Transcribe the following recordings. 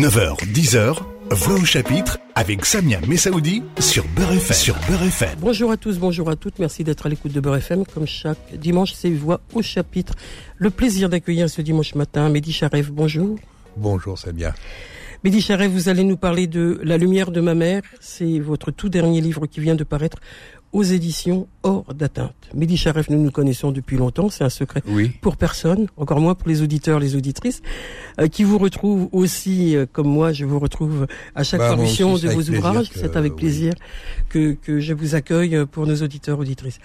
9h, 10h, Voix au chapitre avec Samia Messaoudi sur Beurre FM. Sur Beurre FM. Bonjour à tous, bonjour à toutes. Merci d'être à l'écoute de Beurre FM. Comme chaque dimanche, c'est Voix au chapitre. Le plaisir d'accueillir ce dimanche matin Mehdi Charef. Bonjour. Bonjour Samia. Mehdi Charef, vous allez nous parler de La lumière de ma mère. C'est votre tout dernier livre qui vient de paraître aux éditions Hors d'atteinte. Mehdi Charef, nous nous connaissons depuis longtemps, c'est un secret pour personne, encore moins pour les auditeurs, les auditrices, euh, qui vous retrouvent aussi, euh, comme moi, je vous retrouve à chaque bah, parution de vos ouvrages. C'est avec plaisir que, que je vous accueille pour nos auditeurs, auditrices.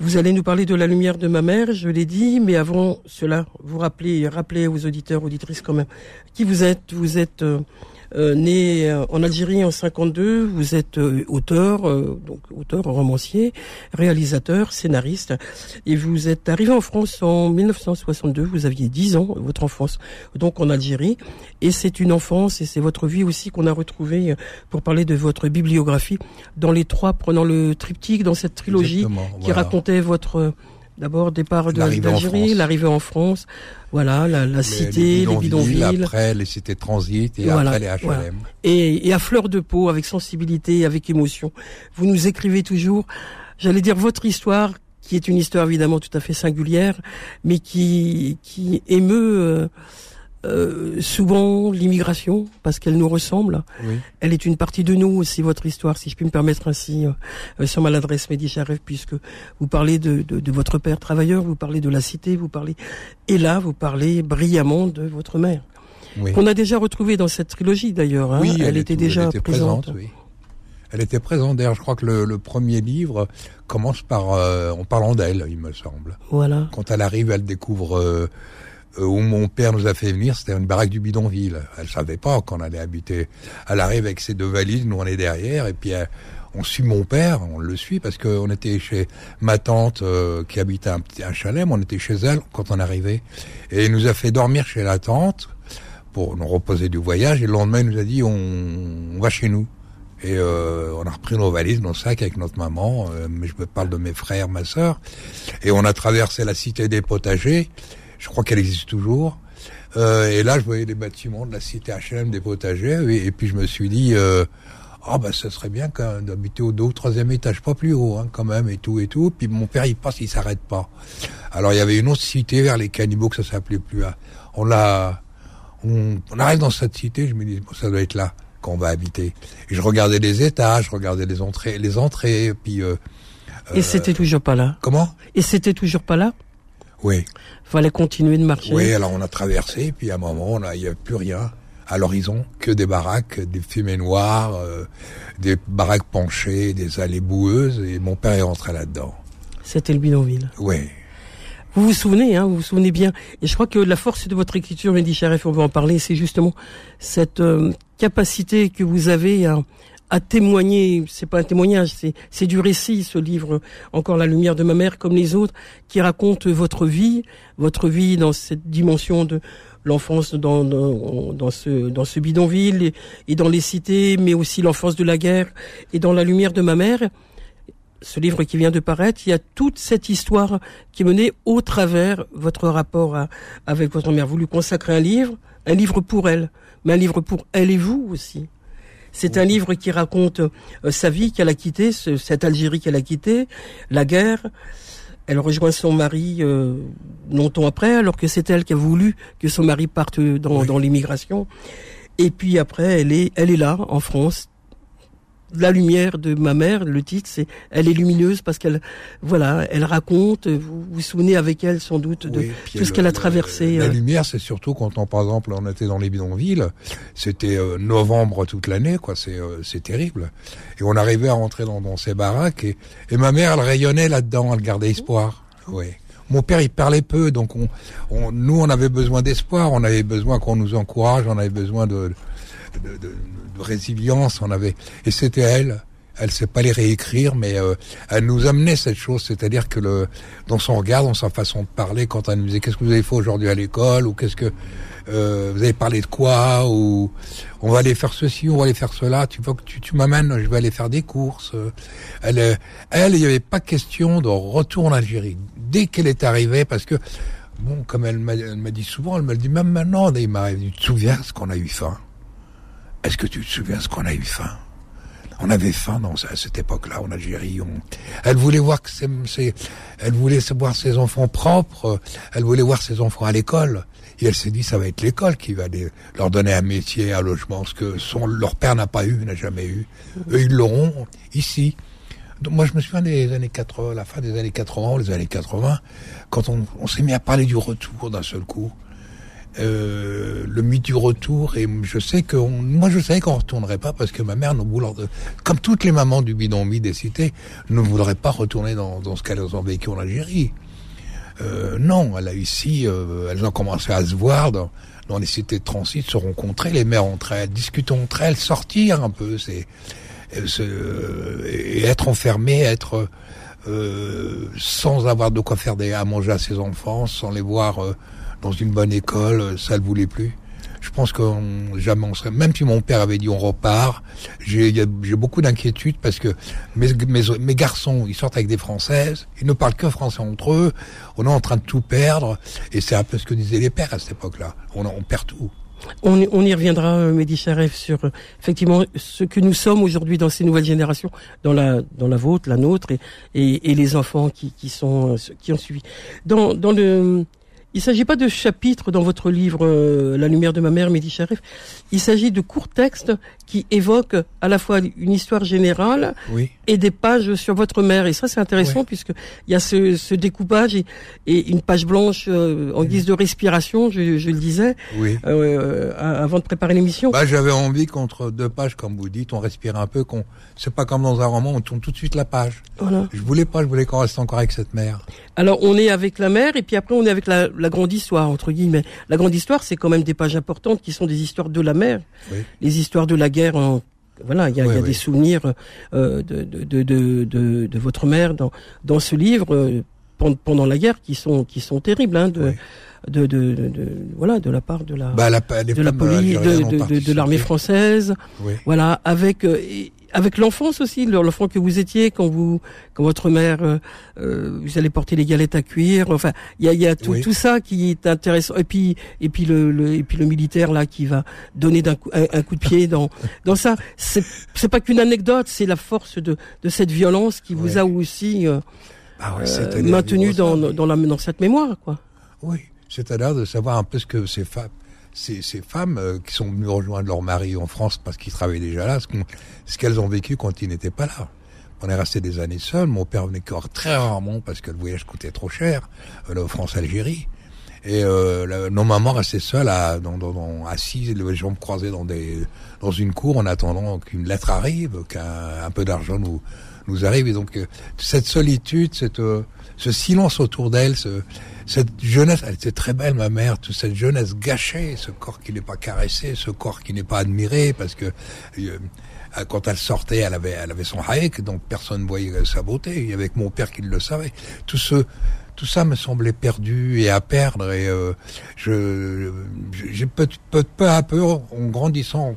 Vous allez nous parler de la lumière de ma mère, je l'ai dit, mais avant cela, vous rappelez, rappelez aux auditeurs, auditrices quand même, qui vous êtes. Vous êtes euh, euh, né euh, en Algérie en 52. Vous êtes euh, auteur, donc auteur, romancier, réalisateur, scénariste, et vous êtes arrivé en France en 1962. Vous aviez 10 ans, votre enfance, donc en Algérie, et c'est une enfance et c'est votre vie aussi qu'on a retrouvée pour parler de votre bibliographie dans les trois, prenant le triptyque dans cette trilogie qui racontait votre D'abord, départ d'Algérie, l'arrivée en France, voilà, la, la cité, les bidonvilles, Après, les cités de transit et après les HLM. Et, et, à fleur de peau, avec sensibilité, avec émotion. Vous nous écrivez toujours, j'allais dire, votre histoire, qui est une histoire évidemment tout à fait singulière, mais qui, qui émeut... Euh, euh, souvent l'immigration parce qu'elle nous ressemble. Elle est une partie de nous aussi votre histoire, si je puis me permettre ainsi euh, euh sur maladresse Médicharef, puisque vous parlez de, de, de, votre père travailleur, vous parlez de la cité, vous parlez et là vous parlez brillamment de votre mère, oui. qu'on a déjà retrouvée dans cette trilogie d'ailleurs. Hein. Oui, elle, était déjà présente. oui. Elle était présente. D'ailleurs, je crois que le, le, premier livre commence par euh, en parlant d'elle, il me semble. Voilà. Quand elle arrive, elle découvre où mon père nous a fait venir, c'était une baraque du bidonville. Elle savait pas qu'on allait habiter. Elle arrive avec ses deux valises, nous on est derrière, et puis elle, on suit mon père, on le suit parce qu'on était chez ma tante euh, qui habitait un un chalet, on était chez elle quand on arrivait, et il nous a fait dormir chez la tante pour nous reposer du voyage. Et le lendemain, il nous a dit on, on va chez nous. Et euh, on a repris nos valises, nos sacs avec notre maman, euh, mais je me parle de mes frères, ma sœur, et on a traversé la cité des potagers. Je crois qu'elle existe toujours. Euh, et là, je voyais les bâtiments de la cité H&M des potagers, et, et, puis je me suis dit, euh, ah ben ça serait bien d'habiter au deux ou troisième étage, pas plus haut hein, quand même, et tout et tout. Puis mon père, il passe, il s'arrête pas. Alors il y avait une autre cité vers les cannibaux que ça s'appelait plus. Hein. On l'a, on, on, arrive dans cette cité, je me dis, bon, ça doit être là qu'on va habiter. Et je regardais les étages, je regardais les entrées, les entrées, puis. Euh, et c'était toujours pas là. Comment? Et c'était toujours pas là? Oui. Fallait continuer de marcher. Oui, alors on a traversé, puis à un moment, il n'y avait plus rien à l'horizon, que des baraques, des fumées noires, euh, des baraques penchées, des allées boueuses, et mon père est rentré là-dedans. C'était le bidonville. Oui. Vous vous souvenez, hein, vous vous souvenez bien. Et je crois que la force de votre écriture, Mehdi Charef, on va en parler, c'est justement cette euh, capacité que vous avez à, à témoigner, c'est pas un témoignage, c'est, du récit, ce livre, encore la lumière de ma mère, comme les autres, qui raconte votre vie, votre vie dans cette dimension de l'enfance dans, dans, ce, dans ce bidonville et, et dans les cités, mais aussi l'enfance de la guerre et dans la lumière de ma mère. Ce livre qui vient de paraître, il y a toute cette histoire qui menait au travers votre rapport à, avec votre mère. Vous lui consacrez un livre, un livre pour elle, mais un livre pour elle et vous aussi. C'est un livre qui raconte euh, sa vie qu'elle a quittée, ce, cette Algérie qu'elle a quittée, la guerre. Elle rejoint son mari euh, longtemps après, alors que c'est elle qui a voulu que son mari parte dans, oui. dans l'immigration. Et puis après, elle est, elle est là, en France, la lumière de ma mère, le titre, c'est elle est lumineuse parce qu'elle, voilà, elle raconte. Vous vous souvenez avec elle sans doute de oui, tout ce qu'elle a traversé. La, la euh... lumière, c'est surtout quand on, par exemple, on était dans les bidonvilles, c'était euh, novembre toute l'année, quoi. C'est euh, c'est terrible. Et on arrivait à rentrer dans, dans ces baraques et, et ma mère, elle rayonnait là-dedans, elle gardait espoir. Oui. Mon père, il parlait peu, donc on, on nous, on avait besoin d'espoir, on avait besoin qu'on nous encourage, on avait besoin de, de, de, de résilience, on avait, et c'était elle. Elle sait pas les réécrire, mais euh, elle nous amenait cette chose, c'est-à-dire que le, dans son regard, dans sa façon de parler, quand elle nous disait qu'est-ce que vous avez fait aujourd'hui à l'école, ou qu'est-ce que euh, vous avez parlé de quoi, ou on va aller faire ceci, on va aller faire cela. Tu veux que tu, tu m'amènes, je vais aller faire des courses. Elle, elle, il n'y avait pas question de retour en Algérie dès qu'elle est arrivée, parce que bon, comme elle m'a dit souvent, elle m'a dit même maintenant, dit, tu te souviens ce qu'on a eu faim? Est-ce que tu te souviens ce qu'on a eu faim? On avait faim dans, à cette époque-là en Algérie. Elle voulait voir c'est, elle voulait voir ses enfants propres. Elle voulait voir ses enfants à l'école. Et elle s'est dit, ça va être l'école qui va leur donner un métier, un logement, ce que leur père n'a pas eu, n'a jamais eu. Eux, ils l'auront ici. Moi, je me souviens des années 80, la fin des années 80, les années 80, quand on s'est mis à parler du retour d'un seul coup. Euh, le mythe du retour et je sais que moi je savais qu'on retournerait pas parce que ma mère nous voulait comme toutes les mamans du bidonville des cités ne voudrait pas retourner dans, dans ce qu'elles ont vécu en Algérie. Euh, non elle a ici euh, elles ont commencé à se voir dans, dans les cités de transit se rencontrer les mères entre elles discuter entre elles sortir un peu c'est euh, et être enfermé être euh, sans avoir de quoi faire des, à manger à ses enfants sans les voir dans une bonne école, ça ne voulait plus. Je pense que jamais on serait, même si mon père avait dit on repart, j'ai beaucoup d'inquiétude parce que mes, mes, garçons, ils sortent avec des françaises, ils ne parlent que français entre eux, on est en train de tout perdre, et c'est un peu ce que disaient les pères à cette époque-là. On, on perd tout. On, on, y reviendra, euh, Mehdi Charef, sur euh, effectivement ce que nous sommes aujourd'hui dans ces nouvelles générations, dans la dans la vôtre, la nôtre, et, et, et les enfants qui, qui sont euh, qui ont suivi. Dans dans le il ne s'agit pas de chapitres dans votre livre euh, La lumière de ma mère, Mehdi Sharif. Il s'agit de courts textes qui évoquent à la fois une histoire générale et des pages sur votre mère. Et ça, c'est intéressant puisque il y a ce, ce découpage et, et, une page blanche euh, en guise de respiration, je, je le disais, euh, avant de préparer l'émission. Bah, J'avais envie qu'entre deux pages, comme vous dites, on respire un peu, qu'on c'est pas comme dans un roman, on tourne tout de suite la page. Voilà. Je voulais pas, je voulais qu'on reste encore avec cette mère. Alors, on est avec la mère et puis après, on est avec la la grande histoire entre guillemets. La grande histoire, c'est quand même des pages importantes qui sont des histoires de la mer, les histoires de la guerre. En, voilà, il y a, y a des souvenirs euh, de, de, de, de, de votre mère dans dans ce livre euh, pendant la guerre qui sont qui sont terribles. Hein, de, de, de, de, voilà de la part de la bah, la, de la police de, de, l'armée française voilà avec euh, avec l'enfance aussi, l'enfant que vous étiez quand vous, quand votre mère, euh, euh, vous allez porter les galettes à cuire. Enfin, il y a, y a tout, tout, ça qui est intéressant. Et puis, et puis le, le, et puis le militaire là qui va donner d'un coup, un, coup de pied dans, dans ça. C'est, c'est pas qu'une anecdote, c'est la force de, de cette violence qui vous a aussi euh, ah euh maintenu dans, dans, la, dans cette mémoire, quoi. Oui, c'est-à-dire de savoir un peu ce que ces femmes ces, ces femmes euh, qui sont venues rejoindre leur mari en France parce qu'ils travaillaient déjà là, ce qu'elles ont vécu quand ils n'étaient pas là. On est resté des années seuls. Mon père venait très rarement parce que le voyage coûtait trop cher, euh, France-Algérie. Et euh, nos mamans restaient seules, à, dans, dans, assises, les jambes croisées dans, des, dans une cour en attendant qu'une lettre arrive, qu'un un peu d'argent nous, nous arrive. Et donc, euh, cette solitude, cette, ce silence autour d'elle, ce, cette jeunesse, elle était très belle, ma mère, toute cette jeunesse gâchée, ce corps qui n'est pas caressé, ce corps qui n'est pas admiré, parce que euh, quand elle sortait, elle avait, elle avait son haïk, donc personne ne voyait sa beauté. Il y avait mon père qui le savait. Tout ce, tout ça me semblait perdu et à perdre. Et euh, je, j'ai peu, peu, peu, à peu, en grandissant,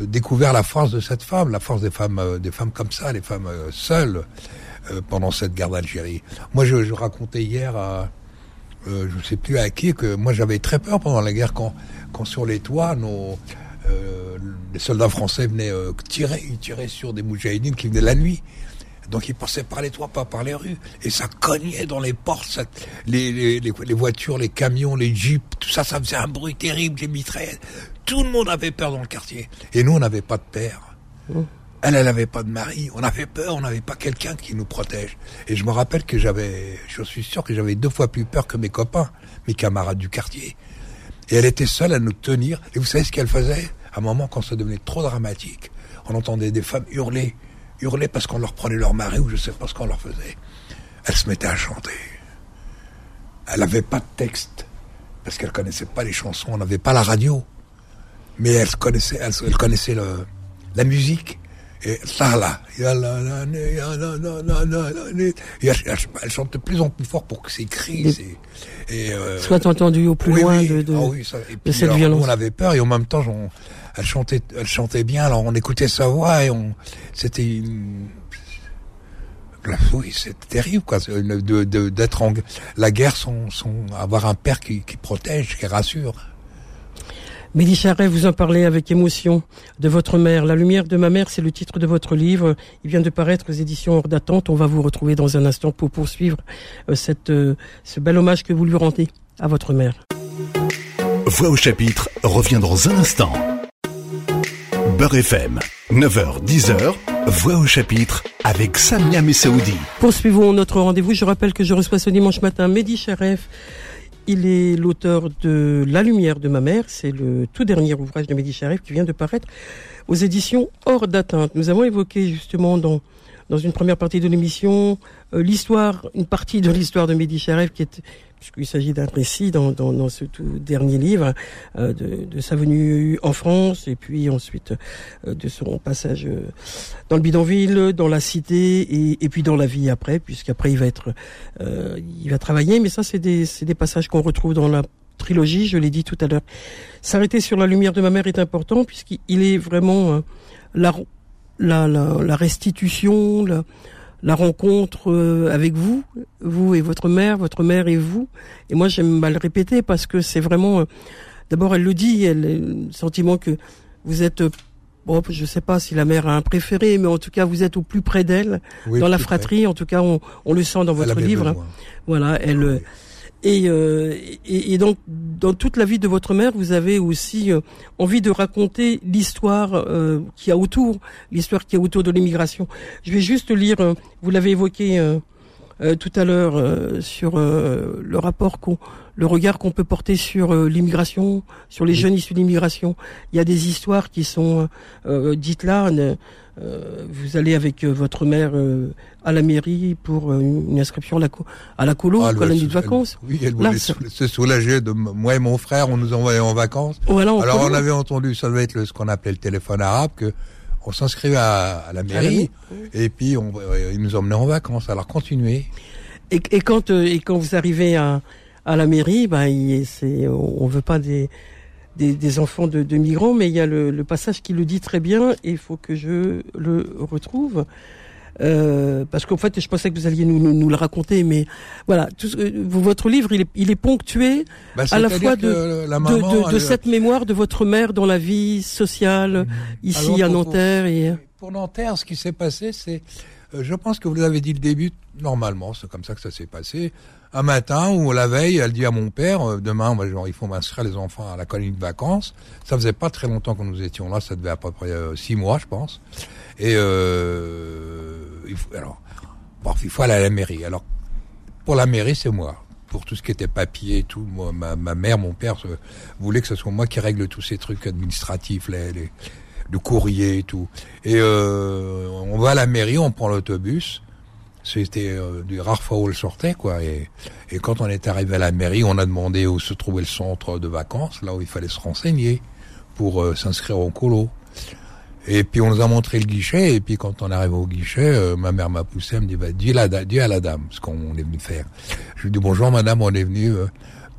découvert la force de cette femme, la force des femmes, euh, des femmes comme ça, les femmes seules pendant cette guerre d'Algérie. Moi, je, racontais hier à euh, je ne sais plus à qui, que moi j'avais très peur pendant la guerre quand, quand sur les toits, nos, euh, les soldats français venaient euh, tirer, ils tiraient sur des moudjahidines qui venaient la nuit. Donc ils passaient par les toits, pas par les rues. Et ça cognait dans les portes, les, voitures, les camions, les jeeps, tout ça, ça faisait un bruit terrible, des mitraillettes. Tout le monde avait peur dans le quartier. Et nous, on n'avait pas de père. Mmh. Elle, elle n'avait pas de mari. On avait peur, on n'avait pas quelqu'un qui nous protège. Et je me rappelle que j'avais, je suis sûr que j'avais deux fois plus peur que mes copains, mes camarades du quartier. Et elle était seule à nous tenir. Et vous savez ce qu'elle faisait? À un moment, quand ça devenait trop dramatique, on entendait des femmes hurler, hurler parce qu'on leur prenait leur mari ou je sais pas ce qu'on leur faisait. Elle se mettait à chanter. Elle n'avait pas de texte parce qu'elle connaissait pas les chansons. On n'avait pas la radio, mais elle connaissait, elle, connaissait la musique. Et ça là, elle, chante de plus en plus fort pour que ces cris et, euh, soit entendu au plus loin de, de, ah et cette violence. on avait peur et en même temps, elle chantait, elle chantait bien. Alors on écoutait sa voix et on, c'était oui, c'est terrible quoi, de d'être en la guerre sans avoir un père qui, qui protège, qui rassure. Mehdi Charret, vous en parlez avec émotion de votre mère. La lumière de ma mère, c'est le titre de votre livre. Il vient de paraître aux éditions hors d'attente. On va vous retrouver dans un instant pour poursuivre euh, cette, euh, ce bel hommage que vous lui rendez à votre mère. Voix au chapitre revient dans un instant. Beurre FM, 9h, 10h, Voix au chapitre avec Samia Messaoudi. Poursuivons notre rendez-vous. Je rappelle que je reçois ce dimanche matin Mehdi Charef. Il est l'auteur de La lumière de ma mère. C'est le tout dernier ouvrage de Mehdi Charef qui vient de paraître aux éditions Hors d'atteinte. Nous avons évoqué justement dans une première partie de l'émission euh, l'histoire, une partie de l'histoire de Mehdi Charef qui est puisqu'il s'agit d'un récit dans, dans, dans, ce tout dernier livre euh, de, de, sa venue en France et puis ensuite euh, de son passage euh, dans le bidonville, dans la cité et, et puis dans la vie après, puisqu'après il va être, euh, il va travailler. Mais ça, c'est des, des passages qu'on retrouve dans la trilogie. Je l'ai dit tout à l'heure. S'arrêter sur la lumière de ma mère est important puisqu'il est vraiment la, la, la, la restitution. La, la rencontre euh, avec vous, vous et votre mère, votre mère et vous. Et moi, j'aime mal le répéter parce que c'est vraiment. Euh, d'abord, elle le dit, elle, le sentiment que vous êtes. Euh, bon, je sais pas si la mère a un préféré, mais en tout cas, vous êtes au plus près d'elle oui, dans la fratrie. Près. En tout cas, on, on, le sent dans votre livre. Besoin. Voilà, elle. Ah, oui. Et, euh, et, et, donc, dans toute la vie de votre mère, vous avez aussi euh, envie de raconter l'histoire euh, qui a autour, l'histoire qui a autour de l'immigration. Je vais juste lire, euh, vous l'avez évoqué euh, tout à l'heure sur le rapport qu'on, le regard qu'on peut porter sur l'immigration, sur les oui. jeunes issus d'immigration. Il y a des histoires qui sont dites là. Euh, vous allez avec euh, votre mère euh, à la mairie pour une, inscription à la, à la colo, ah, colonie de vacances. Elle, oui, elle voulait se soulager de moi et mon frère, on nous envoyait en vacances. Voilà, en Alors colo. on avait entendu, ça devait être le, ce qu'on appelait le téléphone arabe, que on s'inscrivait à, à, la mairie, et puis on, ils nous emmenaient en vacances. Alors continuez. Et, et, quand, et quand vous arrivez à, à la mairie, bah, c'est, on veut pas des des, des enfants de, de, migrants, mais il y a le, le, passage qui le dit très bien et il faut que je le retrouve. Euh, parce qu'en fait, je pensais que vous alliez nous, nous, nous le raconter, mais voilà, tout, euh, votre livre, il est, il est ponctué bah, à la fois de, la maman, de, de, de cette mémoire de votre mère dans la vie sociale mmh. ici Alors, à Nanterre. Pour, et... pour Nanterre, ce qui s'est passé, c'est, euh, je pense que vous l'avez dit le début, normalement, c'est comme ça que ça s'est passé un matin où la veille, elle dit à mon père, euh, demain, genre, il faut m'inscrire les enfants à la colonie de vacances. Ça faisait pas très longtemps que nous étions là, ça devait à peu près euh, six mois, je pense. Et euh, il faut, alors, il faut aller à la mairie. Alors, pour la mairie, c'est moi. Pour tout ce qui était papier et tout, moi, ma, ma mère, mon père euh, voulait que ce soit moi qui règle tous ces trucs administratifs, les, le courrier et tout. Et euh, on va à la mairie, on prend l'autobus c'était euh, des rares fois où elle sortait, quoi. Et, et, quand on est arrivé à la mairie, on a demandé où se trouvait le centre de vacances, là où il fallait se renseigner pour euh, s'inscrire au colo. Et puis on nous a montré le guichet, et puis quand on arrive au guichet, euh, ma mère m'a poussé, elle me dit, bah, dis, la, dis à la dame ce qu'on est venu faire. Je lui dis, bonjour madame, on est venu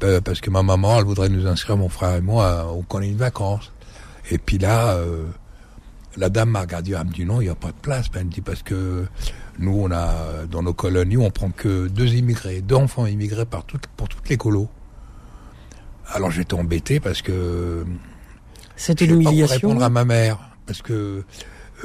euh, parce que ma maman, elle voudrait nous inscrire, mon frère et moi, au colonie de vacances. Et puis là, euh, la dame m'a regardé, elle me dit, non, il n'y a pas de place. Ben, elle me dit, parce que nous, on a dans nos colonies, on prend que deux immigrés, deux enfants immigrés par toutes, pour toutes les colos. Alors j'étais embêté parce que c'était l'humiliation. répondre à ma mère parce que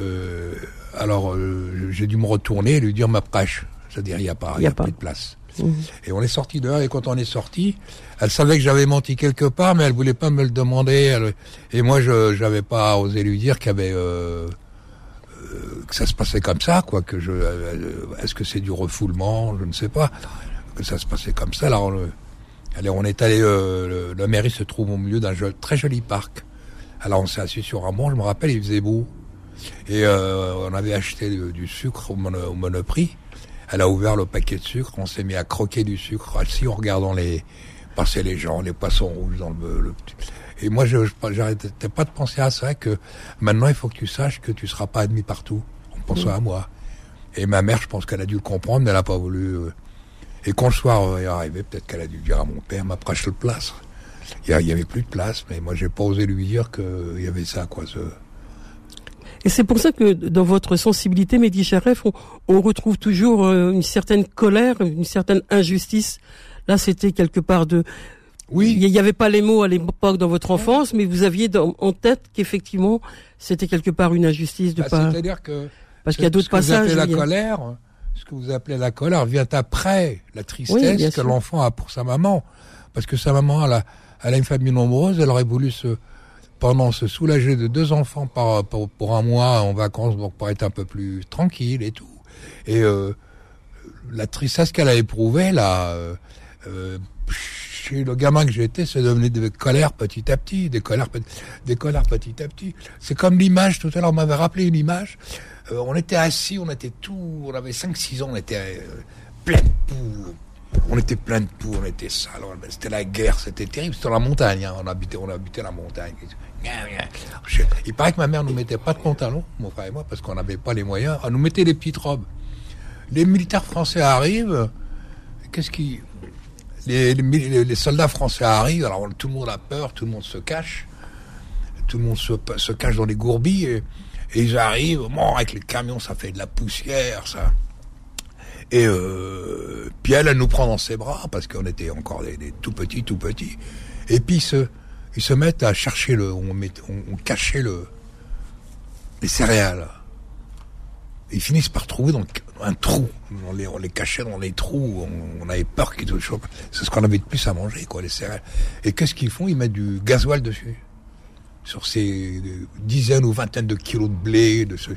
euh, alors euh, j'ai dû me retourner et lui dire ma prêche, c'est-à-dire il n'y a pas, il y a, a pas. plus de place. Mmh. Et on est sorti dehors et quand on est sorti, elle savait que j'avais menti quelque part, mais elle voulait pas me le demander. Elle, et moi, je n'avais pas osé lui dire qu'il y avait euh, que ça se passait comme ça, quoi. Que je, euh, est-ce que c'est du refoulement, je ne sais pas. Que ça se passait comme ça. Alors, le, allez, on est allé. Euh, la mairie se trouve au milieu d'un très joli parc. Alors, on s'est assis sur un banc. Je me rappelle, il faisait beau. Et euh, on avait acheté du, du sucre au, mono, au, monoprix. Elle a ouvert le paquet de sucre. On s'est mis à croquer du sucre assis en regardant les passer les gens, les poissons rouges dans le, le et moi, je j'arrêtais pas de penser à ça, que maintenant, il faut que tu saches que tu seras pas admis partout. On pense mmh. à moi. Et ma mère, je pense qu'elle a dû le comprendre, mais elle n'a pas voulu. Euh... Et quand le soir est arrivé, peut-être qu'elle a dû dire à mon père, ma prêche le place. Il y, avait plus de place, mais moi, j'ai pas osé lui dire qu'il y avait ça, quoi. Ce... Et c'est pour ça que dans votre sensibilité, Mehdi Charef, on, on, retrouve toujours euh, une certaine colère, une certaine injustice. Là, c'était quelque part de Oui. Il n'y avait pas les mots à l'époque dans votre enfance, mais vous aviez dans- en tête qu'effectivement, c'était quelque part une injustice de Bah, pas. C'est-à-dire que Parce qu'il y a d'autres vous passages. appelez la il y a- colère, ce que vous appelez la colère vient après la tristesse que l'enfant a pour sa maman. Parce que sa maman, a, elle a une famille nombreuse, elle aurait voulu se, pendant se soulager de deux enfants pour, un mois en vacances, pour être un peu plus tranquille et tout. Et euh, la tristesse qu'elle a éprouvée, là, euh, euh, chez le gamin que j'étais, c'est devenu des colères petit à petit, des colères, des colères petit à petit. C'est comme l'image, tout à l'heure, on m'avait rappelé une image. On était assis, on était tout, on avait 5-6 ans, on était plein de. On était plein de poux, on était sale. on- C'était la guerre, c'était terrible. C'était la montagne, hein. on habitait, la montagne. Il paraît que ma mère nous mettait pas de pantalon, mon frère et moi, parce qu'on n'avait pas les moyens. Elle nous mettait des petites robes. Les militaires français arrivent. Qu'est-ce qui les, soldats français arrivent, alors tout le monde a peur, tout le monde se cache, tout le monde se, se cache dans les gourbilles, et, et ils arrivent, bon, avec les camions, ça fait de la poussière, ça. Et euh, puis elle, elle nous prend dans ses bras, parce qu'on était encore des, des tout petits, tout petits, et puis ils se, ils se mettent à chercher le, on, met, on, on cachait le, les céréales. Ils finissent par trouver dans un trou. On les, on les cachait dans les trous. On, on avait peur qu'ils nous chopent. C'est ce qu'on avait de plus à manger, quoi, les céréales. Et qu'est-ce qu'ils font? Ils mettent du gasoil dessus. Sur ces euh, dizaines ou vingtaines de kilos de blé. De ce...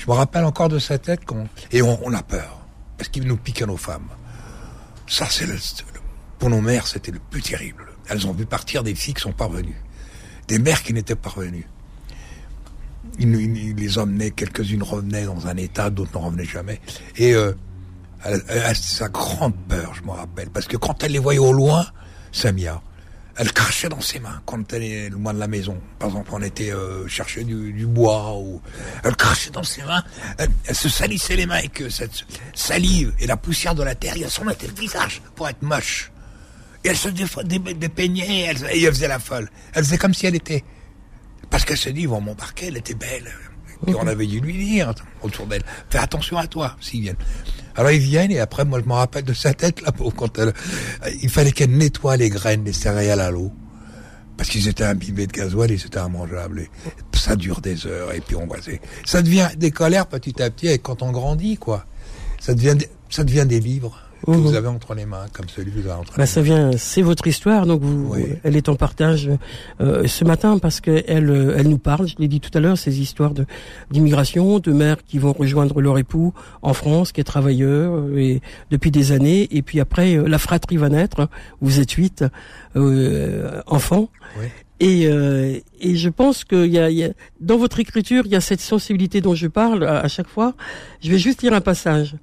Je me rappelle encore de sa tête. Quand... Et on, a peur. Parce qu'ils nous piquent à nos femmes. Ça, c'est le, Pour nos mères, c'était le plus terrible. Elles ont vu partir des filles qui sont parvenues. Des mères qui n'étaient pas revenues. Il, les emmenait, quelques-unes revenaient dans un état, d'autres n'en revenaient jamais. Et euh, elle, sa grande peur, je me rappelle, parce que quand elle les voyait au loin, Samia, elle crachait dans ses mains quand elle est loin de la maison. Par exemple, on était euh, chercher du, du bois, ou elle crachait dans ses mains, elle, elle se salissait les mains avec euh, cette salive et la poussière de la terre, elle s'en mettait le visage pour être moche. Et elle se dépeignait, elle, et elle faisait la folle. Elle faisait comme si elle était parce qu'elle s'est dit, ils vont m'embarquer, elle était belle. Et on avait dû lui dire autour d'elle, fais attention à toi s'ils viennent. Alors ils viennent et après, moi je me rappelle de sa tête là, pauvre, quand elle, il fallait qu'elle nettoie les graines, les céréales à l'eau. Parce qu'ils étaient imbibés de gasoil et c'était immangeable. Ça dure des heures et puis on voit, ça devient des colères petit à petit et quand on grandit, quoi. Ça devient, ça devient des livres que vous avez entre les mains, comme celui que vous avez entre Bah, les ça vient, c'est votre histoire, donc vous, Oui. elle est en partage euh, ce matin parce que elle, euh, elle nous parle. Je l'ai dit tout à l'heure, ces histoires de d'immigration, de mères qui vont rejoindre leur époux en France, qui est travailleur euh, et depuis des années, et puis après euh, la fratrie va naître. Vous êtes huit euh, enfants. Oui. Et, euh, et je pense que y a, il y a, dans votre écriture, il y a cette sensibilité dont je parle à, à chaque fois. Je vais juste lire un passage.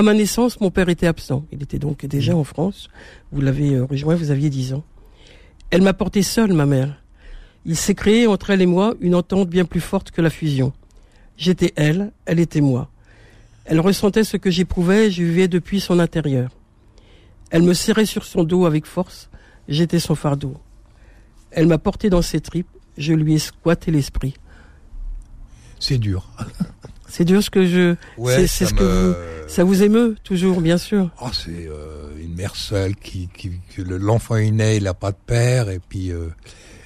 À ma naissance, mon père était absent. Il était donc déjà en France. Vous l'avez euh, rejoint, vous aviez 10 ans. Elle m'a porté seule, ma mère. Il s'est créé entre elle et moi une entente bien plus forte que la fusion. J'étais elle, elle était moi. Elle ressentait ce que j'éprouvais, je vivais depuis son intérieur. Elle me serrait sur son dos avec force, j'étais son fardeau. Elle m'a porté dans ses tripes, je lui ai squatté l'esprit. C'est dur. C'est dur ce que je... Ouais, c'est ce que vous... Ça vous émeut, toujours, bien sûr. Oh, c'est euh, une mère seule qui, qui que le- l'enfant est né, il n'a pas de père et puis euh,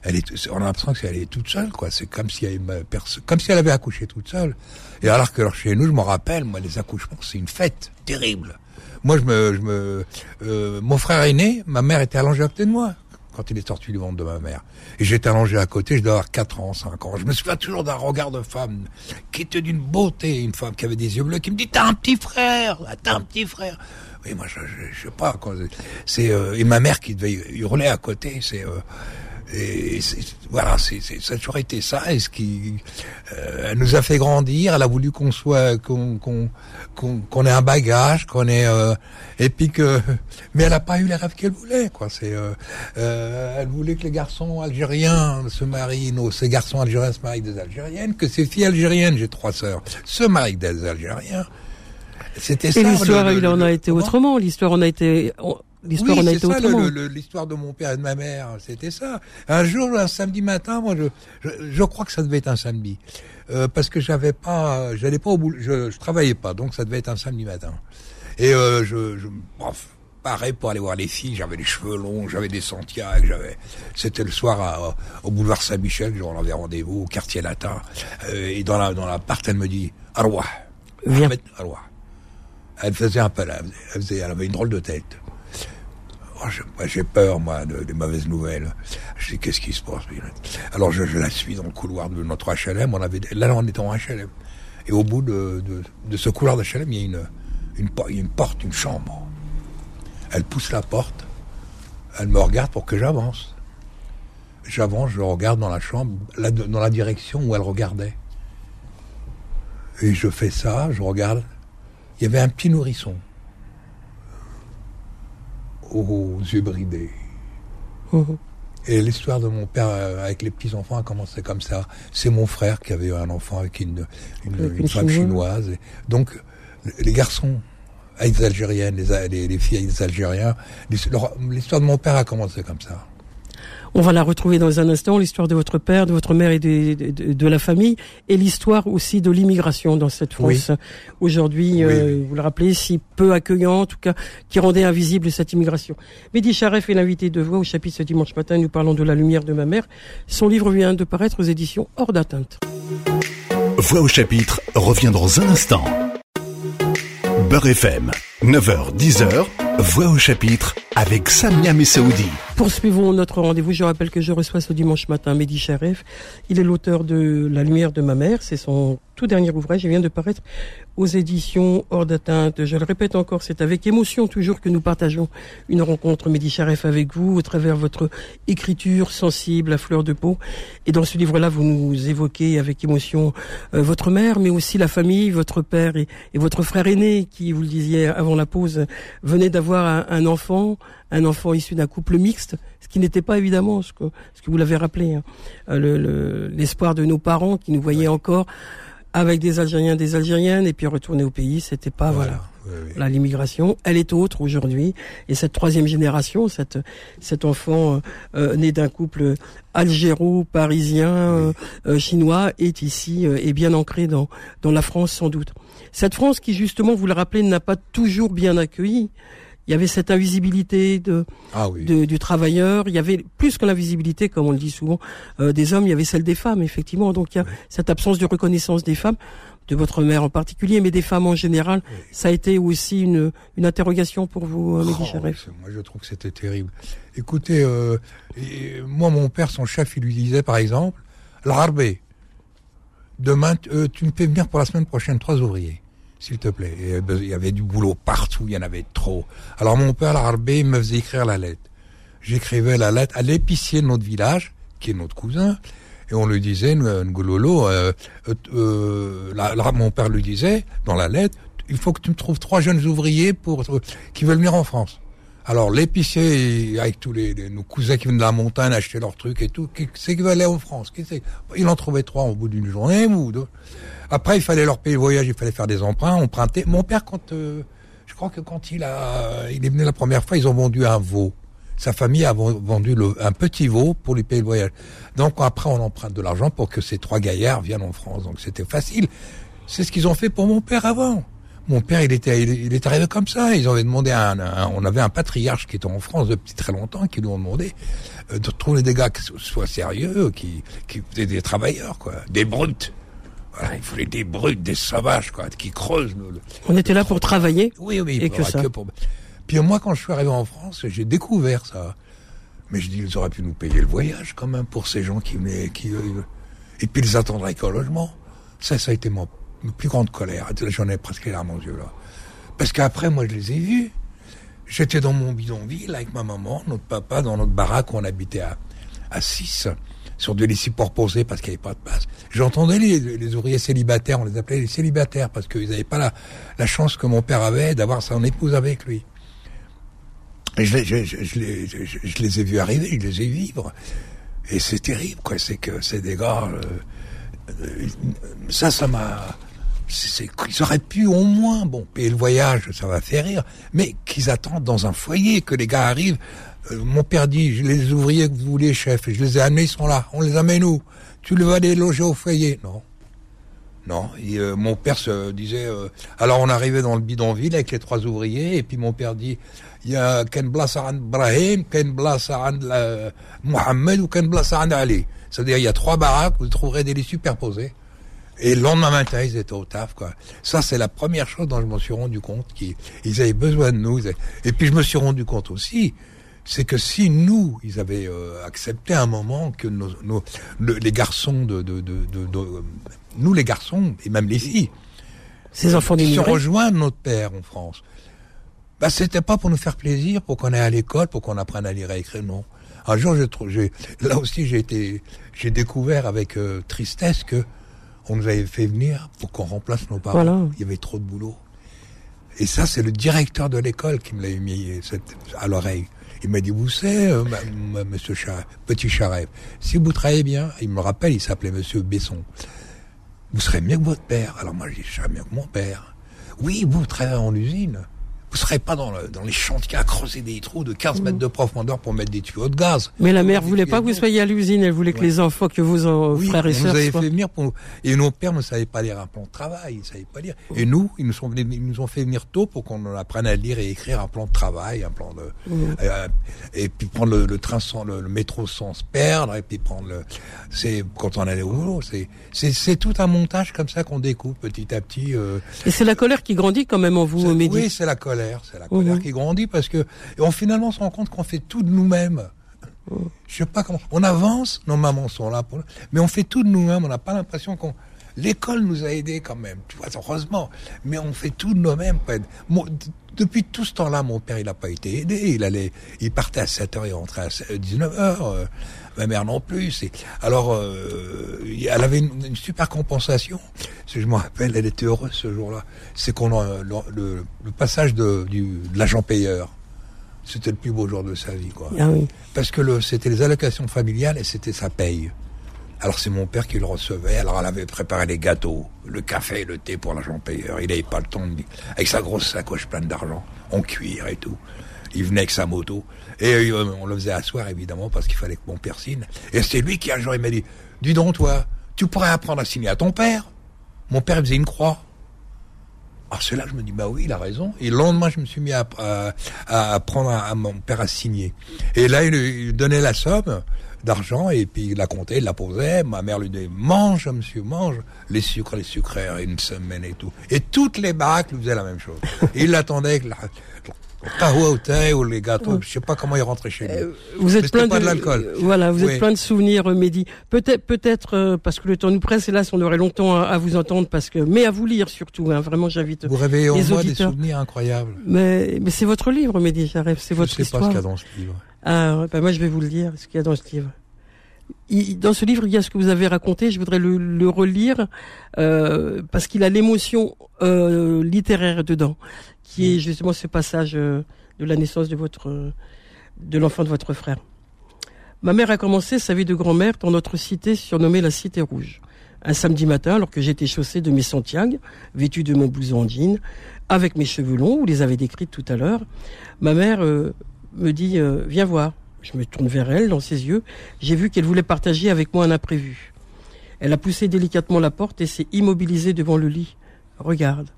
elle est, on a l'impression qu'elle est toute seule quoi. C'est comme si elle, comme si elle avait accouché toute seule. Et alors que alors, chez nous, je me rappelle, moi les accouchements, c'est une fête terrible. Moi, je me, je me, euh, mon frère aîné, ma mère était allongée à côté de moi quand il est sorti du ventre de ma mère. Et j'étais allongé à côté, je dois avoir 4 ans, 5 ans. Je me souviens toujours d'un regard de femme qui était d'une beauté, une femme qui avait des yeux bleus, qui me dit, t'as un petit frère, t'as un petit frère. Oui, moi, je, je, je sais pas. C'est, euh, et ma mère qui devait hurler à côté, c'est, euh, et voilà, c'est, ça a toujours été ça. Et ce qui, euh, elle nous a fait grandir. Elle a voulu qu'on soit, qu'on, qu'on, qu'on, qu'on ait un bagage, qu'on ait, euh, et puis que, mais elle n'a pas eu les rêves qu'elle voulait, quoi. C'est, euh, euh, elle voulait que les garçons algériens se marient, nos, ces garçons algériens se marient avec des algériennes, que ces filles algériennes, j'ai trois sœurs, se marient avec des algériens. C'était ça. Et l'histoire, il en a été autrement. L'histoire en a été, on- l'histoire oui, c'est ça, l'histoire de mon père et de ma mère, c'était ça. Un jour, un samedi matin, moi, je, je, je crois que ça devait être un samedi, euh, parce que j'avais pas, j'allais pas au boulot, je, je travaillais pas, donc ça devait être un samedi matin. Et euh, je, je, bref, préparais pour aller voir les filles. J'avais les cheveux longs, j'avais des Santiago, j'avais. C'était le soir au boulevard Saint-Michel, on avait rendez-vous au quartier latin. Euh, et dans la dans l'appart, elle me dit Arwa, Viens. Arwa. Elle faisait un peu, elle, faisait, elle avait une drôle de tête. Oh, j'ai peur, moi, de, des mauvaises nouvelles. Je dis, qu'est-ce qui se passe Alors, je, la suis dans le couloir de notre HLM. Là, on était en HLM. Et au bout de, ce couloir d'HLM, il y a une porte, une chambre. Elle pousse la porte. Elle me regarde pour que j'avance. J'avance, je regarde dans la chambre, dans la direction où elle regardait. Et je fais ça, je regarde. Il y avait un petit nourrisson aux yeux bridés. Et l'histoire de mon père euh, avec les petits-enfants a commencé comme ça. C'est mon frère qui avait un enfant avec une, une, femme chinoise. donc, les garçons des Algériennes, les, les filles des Algériens, l'histoire de mon père a commencé comme ça. On va la retrouver dans un instant, l'histoire de votre père, de votre mère et de, de, la famille, et l'histoire aussi de l'immigration dans cette France. Aujourd'hui, euh, vous le rappelez, si peu accueillant, en tout cas, qui rendait invisible cette immigration. Mehdi Charef est l'invité de Voix au chapitre ce dimanche matin. Nous parlons de la lumière de ma mère. Son livre vient de paraître aux éditions Hors d'atteinte. Voix au chapitre revient dans un instant. Beurre FM, 9h, 10h, Voix au chapitre avec Samia Messaoudi. Poursuivons notre rendez-vous. Je rappelle que je reçois ce dimanche matin Mehdi Sharef. Il est l'auteur de La lumière de ma mère. C'est son tout dernier ouvrage. Il vient de paraître aux éditions Hors d'atteinte. Je le répète encore, c'est avec émotion toujours que nous partageons une rencontre Mehdi Sharef avec vous au travers votre écriture sensible à fleur de peau. Et dans ce livre-là, vous nous évoquez avec émotion euh, votre mère, mais aussi la famille, votre père et, votre frère aîné qui, vous le disiez avant la pause, venait d'avoir un enfant un enfant issu d'un couple mixte, ce qui n'était pas évidemment ce que, ce que vous l'avez rappelé, hein. euh, l'espoir de nos parents qui nous voyaient encore avec des Algériens, des Algériennes, et puis retourner au pays, c'était pas voilà. voilà. l'immigration, elle est autre aujourd'hui, et cette troisième génération, cette, cet enfant euh, né d'un couple algéro-parisien, euh, chinois, est ici et bien ancré dans dans la France sans doute. Cette France qui justement, vous le rappelez, n'a pas toujours bien accueilli il y avait cette invisibilité de, ah du travailleur. Il y avait plus que l'invisibilité, comme on le dit souvent, euh, des hommes. Il y avait celle des femmes, effectivement. Donc il y a cette absence de reconnaissance des femmes, de votre mère en particulier, mais des femmes en général. Ça a été aussi une, une interrogation pour vous, euh, oh, Moi, je trouve que c'était terrible. Écoutez, euh, moi, mon père, son chef, il lui disait, par exemple, l'arbé. Demain, tu me fais venir pour la semaine prochaine trois ouvriers s'il te plaît. Euh, il y avait du boulot partout, il y en avait trop. Alors mon père, l'arbé, me faisait écrire la lettre. J'écrivais la lettre à l'épicier de notre village, qui est notre cousin, et on lui disait, Ngololo, euh, euh, mon père lui disait, dans la lettre, il faut que tu me trouves trois jeunes ouvriers pour qui veulent venir en France. Alors l'épicier, avec tous les, nos cousins qui viennent de la montagne acheter leurs trucs et tout, c'est qu'ils veulent aller en France? Il en trouvait trois au bout d'une journée ou deux. Après, il fallait leur payer le voyage, il fallait faire des emprunts, emprunter. Mon père, quand euh, je crois que quand il a, il est venu la première fois, ils ont vendu un veau. Sa famille a vendu un petit veau pour lui payer le voyage. Donc après, on emprunte de l'argent pour que ces trois gaillards viennent en France. Donc c'était facile. C'est ce qu'ils ont fait pour mon père avant. Mon père, il était, il, est arrivé comme ça. Ils avaient demandé à un, on avait un patriarche qui était en France depuis très longtemps, qui lui ont demandé euh, de trouver des gars qui soient sérieux, qui, qui étaient des travailleurs, quoi, des brutes. Voilà, il fallait des brutes, des sauvages, quoi, qui creusent. On était là pour travailler. Oui, oui, et que ça. Puis moi, quand je suis arrivé en France, j'ai découvert ça. Mais je dis, ils auraient pu nous payer le voyage quand même pour ces gens qui venaient, qui et puis ils attendraient avec logement. Ça, ça a été mon plus grande colère. J'en ai presque les larmes aux yeux là. Parce qu'après, moi, je les ai vus. J'étais dans mon bidonville avec ma maman, notre papa, dans notre baraque où on habitait à, à 6 sur de supports posés parce qu'il n'y avait pas de place. J'entendais les, les, ouvriers célibataires, on les appelait les célibataires parce qu'ils n'avaient pas la, chance que mon père avait d'avoir son épouse avec lui. Et je, je, je, je, les ai vus arriver, je les ai vus vivre. Et c'est terrible, quoi. C'est que c'est des gars. Euh, euh, ça, ça m'a. Ils auraient pu au moins, bon, payer le voyage, ça va faire rire, mais qu'ils attendent dans un foyer, que les gars arrivent euh, mon père dit, les ouvriers que vous voulez, chef, je les ai amenés, ils sont là. On les amène où? Tu le vas les loger au foyer? Non. Non, euh, mon père se disait. euh, alors on arrivait dans le bidonville avec les trois ouvriers et puis mon père dit il y a Ken Blassa an Ibrahim, Ken Blassa an la- Mohamed ou Ken Blassa an Ali. C'est-à-dire il y a trois baraques, vous trouverez des lits superposés. Et le lendemain matin, ils étaient au taf, quoi. Ça, c'est la première chose dont je me suis rendu compte qu'ils ils avaient besoin de nous. Et puis, je me suis rendu compte aussi, c'est que si nous, ils avaient euh, accepté à un moment que nos, nos- le- les garçons de, de, de, de- nous les garçons et même les filles, Ces enfants se rejoignent notre père en France, bah c'était pas pour nous faire plaisir, pour qu'on aille à l'école, pour qu'on apprenne à lire et à écrire, non. Un jour, j'ai, là aussi, j'ai été, j'ai découvert avec euh, tristesse que on nous avait fait venir pour qu'on remplace nos parents. Voilà. Il y avait trop de boulot. Et ça, c'est le directeur de l'école qui me l'a mis cette- à l'oreille. Il m'a dit, vous savez, euh, monsieur Char- Petit Charef, si vous travaillez bien, il me rappelle, il s'appelait monsieur Besson, vous serez mieux que votre père. Alors moi, je dis, je serai mieux que mon père. Oui, vous travaillez en usine. Vous serez pas dans, le- dans les chantiers à creuser des trous de 15 mètres de profondeur pour mettre des tuyaux de gaz. Mais la mère voulait pas que vous soyez à l'usine, elle voulait que Ouais. les enfants, que vos en- Oui, frères et sœurs nous soient- fait venir pour et nos pères ne savaient pas lire un plan de travail, ils ne savaient pas lire. Et nous, ils nous sont venus, ils nous ont fait venir tôt pour qu'on apprenne à lire et écrire un plan de travail, un plan de Mmh. euh, et puis prendre le, le train sans le, le métro sans se perdre et puis prendre le c'est quand on allait au boulot, c'est tout un montage comme ça qu'on découpe petit à petit. euh, Et c'est la colère qui grandit quand même en vous, Mehdi. oui, c'est la colère, c'est la colère Mhm. qui grandit parce que et on finalement se rend compte qu'on fait tout de nous-mêmes. Je sais pas comment. On avance, nos mamans sont là pour nous, mais on fait tout de nous-mêmes. On n'a pas l'impression qu'on. L'école nous a aidés quand même, tu vois, heureusement. Mais on fait tout de nous-mêmes. Mon- depuis tout ce temps-là, mon père, il n'a pas été aidé. Il allait, il partait à 7 heures, il rentrait à 19 heures. euh, ma mère non plus. Alors, euh, elle avait une, une super compensation. Si je me rappelle, elle était heureuse ce jour-là. C'est qu'on a le, le- le passage de, du, de l'agent payeur. C'était le plus beau jour de sa vie, quoi. Ah oui. Parce que le, c'était les allocations familiales et c'était sa paye. Alors c'est mon père qui le recevait. Alors elle avait préparé les gâteaux, le café et le thé pour l'agent payeur. Il n'avait pas le temps de... Avec sa grosse sacoche pleine d'argent, en cuir et tout. Il venait avec sa moto. Et euh, on le faisait asseoir, évidemment, parce qu'il fallait que mon père signe. Et c'est lui qui, un jour, il m'a dit, dis donc, toi, tu pourrais apprendre à signer à ton père. Mon père, faisait une croix. Alors c'est là je me dis, bah oui, il a raison. Et le lendemain, je me suis mis à, à, apprendre à, à mon père à signer. Et là, il, il donnait la somme d'argent et puis il la comptait, il la posait. Ma mère lui disait, mange, monsieur, mange. Les sucres, les sucrères, une semaine et tout. Et toutes les baraques lui faisaient la même chose. Et il l'attendait avec la, kahwa au thé ou les gâteaux. Je sais pas comment il rentrait chez lui. Euh, Vous êtes plein pas de, de l'alcool. Voilà, vous Oui. êtes plein de souvenirs, euh, Mehdi. Peut-être, peut-être, euh, parce que le temps nous presse, hélas, on aurait longtemps à, à vous entendre, parce que, mais à vous lire surtout. Hein, vraiment, j'invite. Vous réveillez en moi des souvenirs incroyables. Mais, mais c'est votre livre, Mehdi c'est votre je sais histoire. pas ce qu'il y a dans ce livre. Ah, bah moi je vais vous le dire, ce qu'il y a dans ce livre. Il- dans ce livre, il y a ce que vous avez raconté. Je voudrais le, le relire euh, parce qu'il a l'émotion euh, littéraire dedans, qui est justement ce passage euh, de la naissance de votre de l'enfant de votre frère. Ma mère a commencé sa vie de grand-mère dans notre cité surnommée la Cité Rouge. Un samedi matin, alors que j'étais chaussée de mes Santiago, vêtue de mon blouson en jean, avec mes cheveux longs, vous les avez décrits tout à l'heure, ma mère me dit euh, Viens voir. Je me tourne vers elle, dans ses yeux. J'ai vu qu'elle voulait partager avec moi un imprévu. Elle a poussé délicatement la porte et s'est immobilisée devant le lit. Regarde.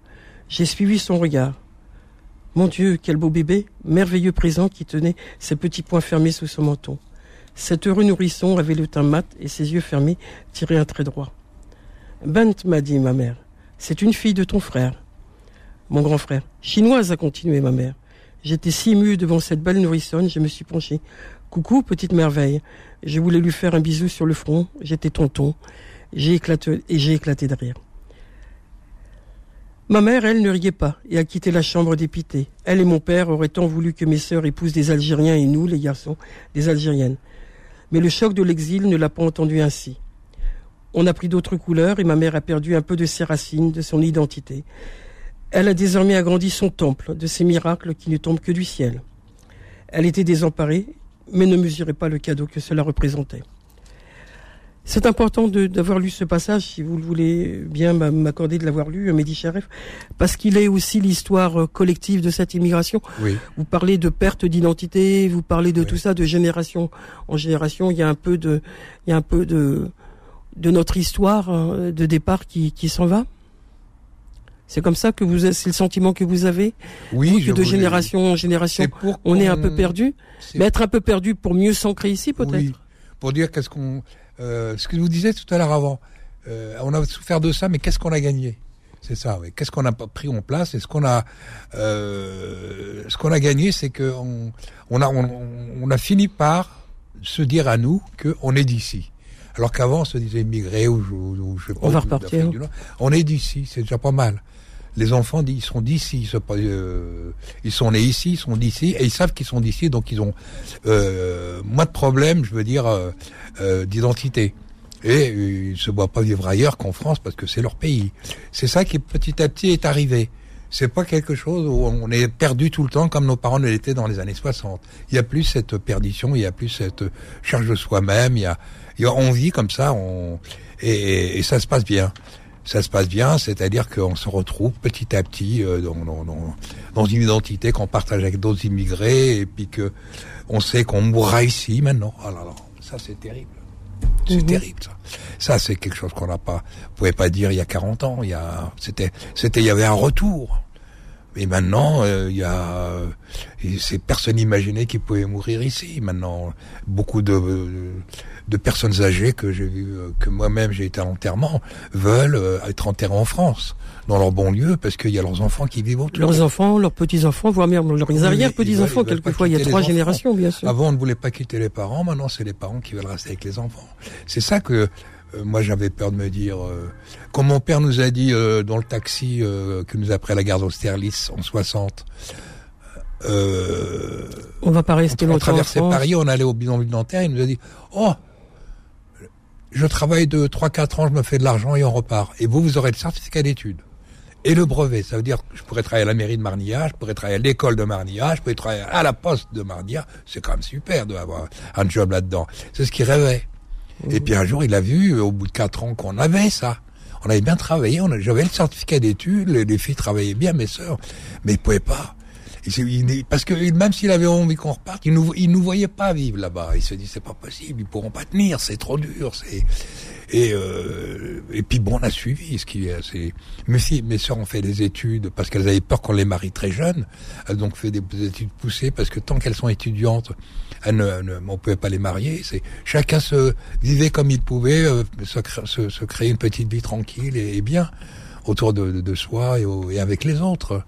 J'ai suivi son regard. Mon Dieu, quel beau bébé, merveilleux présent qui tenait ses petits poings fermés sous son menton. Cet heureux nourrisson avait le teint mat et ses yeux fermés tiraient un trait droit. Bent m'a dit ma mère, c'est une fille de ton frère. Mon grand frère. Chinoise, a continué ma mère. J'étais si émue devant cette belle nourrissonne, je me suis penchée. Coucou, petite merveille. Je voulais lui faire un bisou sur le front. J'étais tonton. J'ai éclaté, et j'ai éclaté de rire. Ma mère, elle, ne riait pas et a quitté la chambre dépitée. Elle et mon père auraient tant voulu que mes sœurs épousent des Algériens et nous, les garçons, des Algériennes. Mais le choc de l'exil ne l'a pas entendu ainsi. On a pris d'autres couleurs et ma mère a perdu un peu de ses racines, de son identité. Elle a désormais agrandi son temple de ces miracles qui ne tombent que du ciel. Elle était désemparée, mais ne mesurait pas le cadeau que cela représentait. C'est important d'avoir lu ce passage, si vous le voulez bien m'a- m'accorder de l'avoir lu, Mehdi Charef, parce qu'il est aussi l'histoire euh, collective de cette immigration. Oui. Vous parlez de perte d'identité, vous parlez de Oui. tout ça, de génération en génération. Il y a un peu de, il y a un peu de, de notre histoire hein, de départ qui, qui s'en va c'est comme ça que vous, c'est le sentiment que vous avez. Oui, que de génération en génération, on est un peu perdu. Mais être un peu perdu pour mieux s'ancrer ici, peut-être. Oui. Pour dire qu'est-ce qu'on, euh, ce que vous disiez tout à l'heure avant. Euh, on a souffert de ça, mais qu'est-ce qu'on a gagné? C'est ça. Oui. Qu'est-ce qu'on a pris en place Et ce qu'on a, euh, ce qu'on a gagné, c'est que on, on a, on, on, a fini par se dire à nous qu'on est d'ici. Alors qu'avant, on se disait immigré ou, ou, je sais pas. On va repartir. On est d'ici, c'est déjà pas mal les enfants ils sont d'ici, ils, euh, ils, sont nés ici, ils sont d'ici et ils savent qu'ils sont d'ici, donc ils ont euh, moins de problèmes, je veux dire, euh, d'identité. Et ils se voient pas vivre ailleurs qu'en France parce que c'est leur pays. C'est ça qui petit à petit est arrivé. C'est pas quelque chose où on est perdu tout le temps comme nos parents l'étaient dans les années 60. Il y a plus cette perdition, il y a plus cette charge de soi-même, il y a, on vit comme ça, et ça se passe bien ça se passe bien, c'est-à-dire qu'on se retrouve petit à petit euh, dans, dans, dans, une identité qu'on partage avec d'autres immigrés, et puis que on sait qu'on mourra ici maintenant. Oh là là, ça c'est terrible. C'est mhm. terrible ça. Ça c'est quelque chose qu'on n'a pas, vous pouvez pas dire il y a 40 ans. Il y a, c'était, c'était, il y avait un retour. Et maintenant, euh, il y a, c'est personne n'imaginait qu'il pouvait mourir ici. Maintenant, beaucoup de, de personnes âgées que j'ai vu, euh, que moi-même j'ai été à l'enterrement, veulent euh, être enterrés en France, dans leur bon lieu, parce qu'il y a leurs enfants qui vivent autour. Leurs enfants, leurs petits-enfants, voire même leurs arrière-petits-enfants, quelquefois. Il y a trois générations, bien sûr. Avant, on ne voulait pas quitter les parents, maintenant c'est les parents qui veulent rester avec les enfants. C'est ça que moi j'avais peur de me dire. Euh, comme mon père nous a dit euh, dans le taxi que nous a pris à la gare d'Austerlitz en 60. on va pas rester on, on traversait Paris, on allait au bidonville dentaire, il nous a dit "Oh, je travaille de 3-4 ans, je me fais de l'argent et on repart. Et vous, vous aurez le certificat d'études et le brevet. Ça veut dire que je pourrais travailler à la mairie de Marnilla, je pourrais travailler à l'école de Marnilla, je pourrais travailler à la poste de Marnilla. C'est quand même super d'avoir un job là-dedans. C'est ce qu'il rêvait. Et puis un jour, il a vu, au bout de quatre ans, qu'on avait ça. On avait bien travaillé, j'avais le certificat d'études, les, filles travaillaient bien, mes sœurs, mais ils pouvaient pas. parce que même s'il avait envie qu'on reparte, il nous, il nous voyait pas vivre là-bas. Il se dit c'est pas possible, ils pourront pas tenir, c'est trop dur, c'est et euh, et puis bon, on a suivi ce qui c'est mes filles, mes sœurs ont fait des études parce qu'elles avaient peur qu'on les marie très jeunes. Elles ont donc fait des études poussées parce que tant qu'elles sont étudiantes, elles ne, ne, on pouvait pas les marier. C'est chacun se vivait comme il pouvait, euh, se, se, se, créer une petite vie tranquille et, bien autour de, de, soi et, et, avec les autres.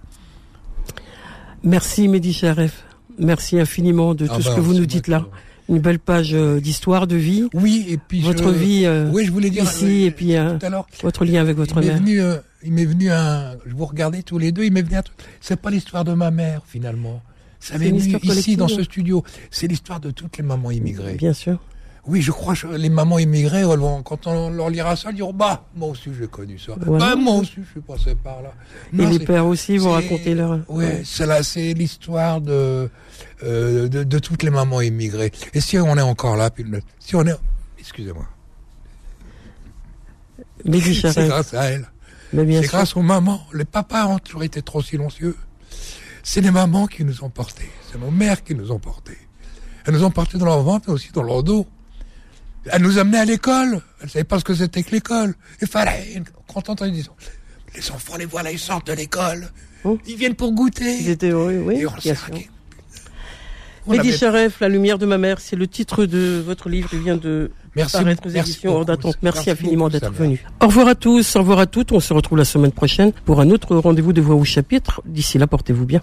Merci Mehdi Charef. Merci infiniment de ah tout ce ben, que vous nous dites là une belle page euh, d'histoire, de vie. Oui, et puis votre vie euh, oui, je voulais dire, ici et puis euh, votre lien avec votre il mère. Venu, il m'est venu un, je vous regardais tous les deux, il m'est venu un truc. C'est pas l'histoire de ma mère finalement. Ça m'est venu ici dans ce studio. C'est l'histoire de toutes les mamans immigrées. Bien sûr. Oui, je crois que les mamans immigrées, quand on leur lira ça, elles diront bah moi aussi j'ai connu ça. Bah moi aussi je suis passé par là. et les pères aussi vont raconter leur. Oui, c'est là, c'est l'histoire de, euh, de, de toutes les mamans immigrées. Et si on est encore là, puis si on est, excusez-moi. C'est grâce à elle. C'est grâce aux mamans. Les papas ont toujours été trop silencieux. C'est les mamans qui nous ont portés. C'est nos mères qui nous ont portés. Elles nous ont portés dans leur ventre, mais aussi dans leur dos. Elle nous amenait à l'école. Elle savait pas ce que c'était que l'école. Il fallait, on entendait dire, les enfants, les voilà, ils sortent de l'école. Oh. Ils viennent pour goûter. Ils étaient oui, oui. Et on Mehdi Charef, La lumière de ma mère, c'est le titre de votre livre. Il vient de merci, paraître aux éditions hors d'attente. Merci, infiniment d'être venu. Au revoir à tous, au revoir à toutes. On se retrouve la semaine prochaine pour un autre rendez-vous de Voix au chapitre. D'ici là, portez-vous bien.